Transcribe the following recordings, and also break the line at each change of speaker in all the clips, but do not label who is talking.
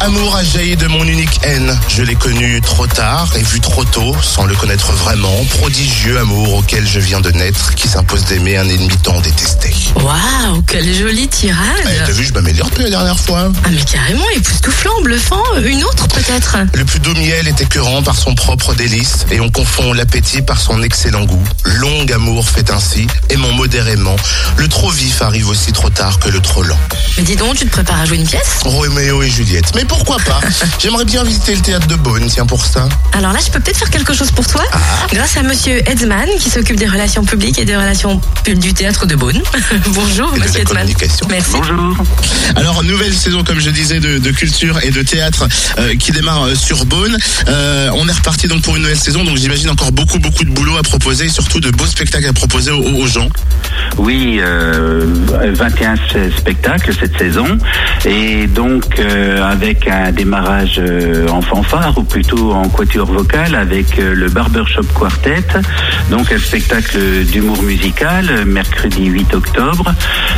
Amour a jailli de mon unique haine. Je l'ai connu trop tard et vu trop tôt, sans le connaître vraiment. Prodigieux amour auquel je viens de naître, qui s'impose d'aimer un ennemi tant détesté.
Waouh, quelle jolie
Eh,
tirade.
T'as vu, je m'améliore depuis la dernière fois.
Ah mais carrément, époustouflant, bluffant. Une autre peut-être
Le plus doux miel est écœurant par son propre délice, et on confond l'appétit par son excellent goût. Long amour fait ainsi, aimant modérément. Le trop vif arrive aussi trop tard que le trop lent.
Mais dis donc, tu te prépares à jouer une pièce?
Roméo et Juliette. Mais pourquoi pas J'aimerais bien visiter le théâtre de Beaune, tiens pour ça.
Alors là, je peux peut-être faire quelque chose pour toi grâce à monsieur Edsman qui s'occupe des relations publiques et des relations du théâtre de Beaune. Bonjour
Et de
monsieur
communication.
Merci.
Bonjour.
Alors, nouvelle saison, comme je disais, de, de culture et de théâtre euh, qui démarre euh, sur Beaune. Euh, on est reparti donc pour une nouvelle saison, donc j'imagine encore beaucoup, beaucoup de boulot à proposer et surtout de beaux spectacles à proposer aux, aux gens.
Oui, euh, 21 spectacles cette saison et donc euh, avec un démarrage euh, en fanfare ou plutôt en quatuor vocal avec euh, le Barbershop Quartet, donc un spectacle d'humour musical euh, mercredi 8 octobre.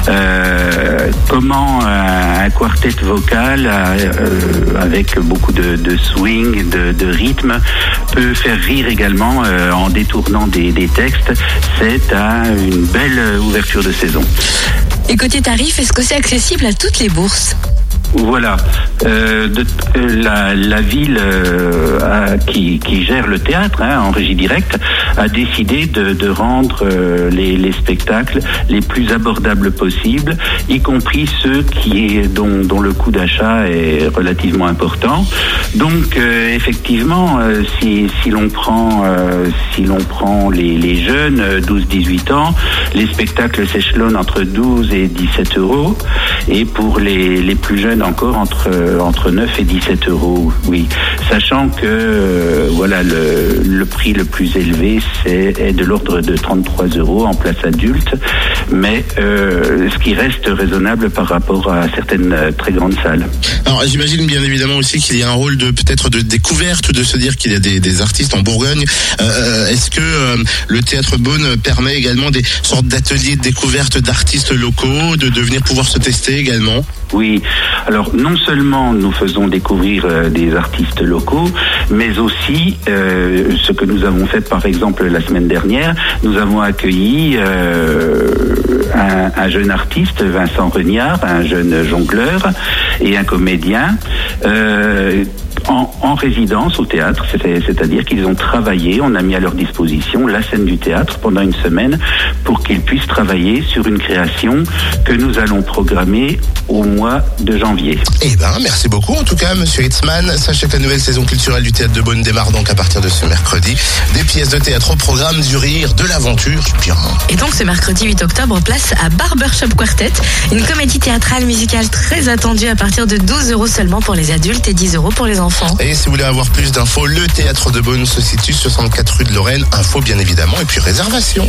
Euh, comment un, quartet vocal euh, avec beaucoup de, swing, de, rythme peut faire rire également euh, en détournant des, des textes. C'est un- une belle euh, ouverture de saison.
Et côté tarif, est-ce que c'est accessible à toutes les bourses?
Voilà. Euh, la, ville euh, qui gère le théâtre hein, en régie directe a décidé de, de rendre euh, les, les spectacles les plus abordables possibles, y compris ceux qui est, dont, dont le coût d'achat est relativement important. Donc euh, effectivement, euh, si, si l'on prend euh, si l'on prend les, les jeunes euh, 12-18 ans, les spectacles s'échelonnent entre 12 et 17 euros, et pour les, les plus jeunes encore entre entre 9 et 17 euros. Oui, sachant que euh, voilà le, le prix le plus élevé est de l'ordre de 33 euros en place adulte, mais euh, ce qui reste raisonnable par rapport à certaines euh, très grandes salles.
Alors j'imagine bien évidemment aussi qu'il y a un rôle de peut-être de découverte, de se dire qu'il y a des, des artistes en Bourgogne. Euh, Est-ce que euh, le théâtre Beaune permet également des sortes d'ateliers de découverte d'artistes locaux, de, de venir pouvoir se tester également?
Oui, alors non seulement nous faisons découvrir des artistes locaux, mais aussi ce que nous avons fait par exemple la semaine dernière, nous avons accueilli euh, un, un jeune artiste, Vincent Regnard, un jeune jongleur et un comédien. euh, en, en résidence au théâtre, c'est- c'est-à-dire qu'ils ont travaillé, on a mis à leur disposition la scène du théâtre pendant une semaine pour qu'ils puissent travailler sur une création que nous allons programmer au mois de janvier.
Eh ben, merci beaucoup en tout cas, Monsieur Hitzman. Sachez que la nouvelle saison culturelle du théâtre de Beaune démarre donc à partir de ce mercredi. Des pièces de théâtre au programme, du rire, de l'aventure, bien.
Et donc ce mercredi 8 octobre, place à Barbershop Quartet, une comédie théâtrale musicale très attendue à partir de 12 euros seulement pour les adultes et 10 euros pour les enfants.
Et si vous voulez avoir plus d'infos, le théâtre de Beaune se situe 64 rue de Lorraine. Info bien évidemment et puis réservation.